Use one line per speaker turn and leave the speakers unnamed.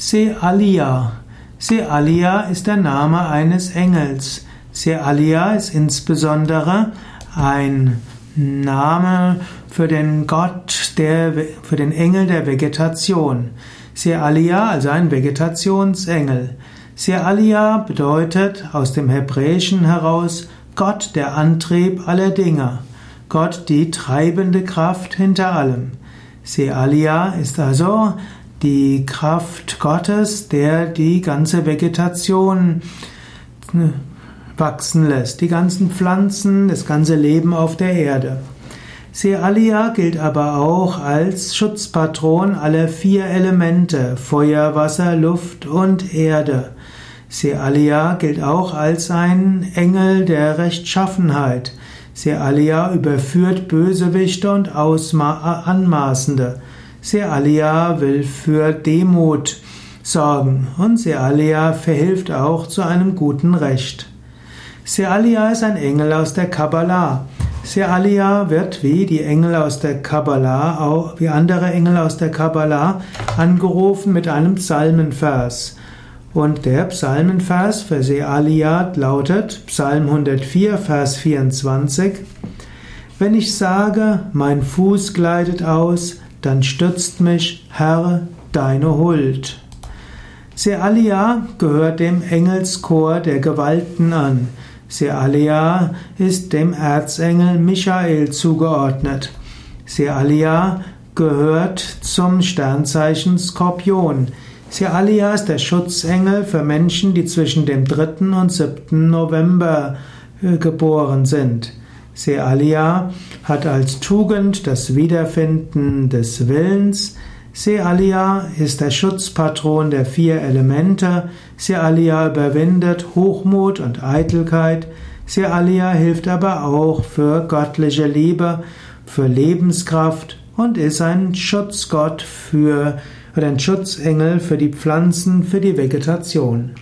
Sealia. Sealia ist der Name eines Engels. Sealia ist insbesondere ein Name für den Gott, der, für den Engel der Vegetation. Sealia, also ein Vegetationsengel. Sealia bedeutet aus dem Hebräischen heraus Gott, der Antrieb aller Dinge. Gott, die treibende Kraft hinter allem. Sealia ist also die Kraft Gottes, der die ganze Vegetation ne, wachsen lässt, die ganzen Pflanzen, das ganze Leben auf der Erde. Sealia gilt aber auch als Schutzpatron aller vier Elemente Feuer, Wasser, Luft und Erde. Sealia gilt auch als ein Engel der Rechtschaffenheit. Sealia überführt Bösewichte und Ausma Anmaßende. Sealia will für Demut sorgen und Sealia verhilft auch zu einem guten Recht. Sealia ist ein Engel aus der Kabbalah. Sealia wird wie die Engel aus der Kabbalah, auch wie andere Engel aus der Kabbalah, angerufen mit einem Psalmenvers. Und der Psalmenvers für Sealia lautet Psalm 104, Vers 24. Wenn ich sage, mein Fuß gleitet aus, dann stützt mich, Herr, deine Huld. Sealia gehört dem Engelschor der Gewalten an. Sealia ist dem Erzengel Michael zugeordnet. Sealia gehört zum Sternzeichen Skorpion. Sealia ist der Schutzengel für Menschen, die zwischen dem 3. und 7. November äh, geboren sind. Sealia hat als Tugend das Wiederfinden des Willens. Sealia ist der Schutzpatron der vier Elemente. Sealia überwindet Hochmut und Eitelkeit. Sealia hilft aber auch für göttliche Liebe, für Lebenskraft und ist ein Schutzgott für oder ein Schutzengel für die Pflanzen, für die Vegetation.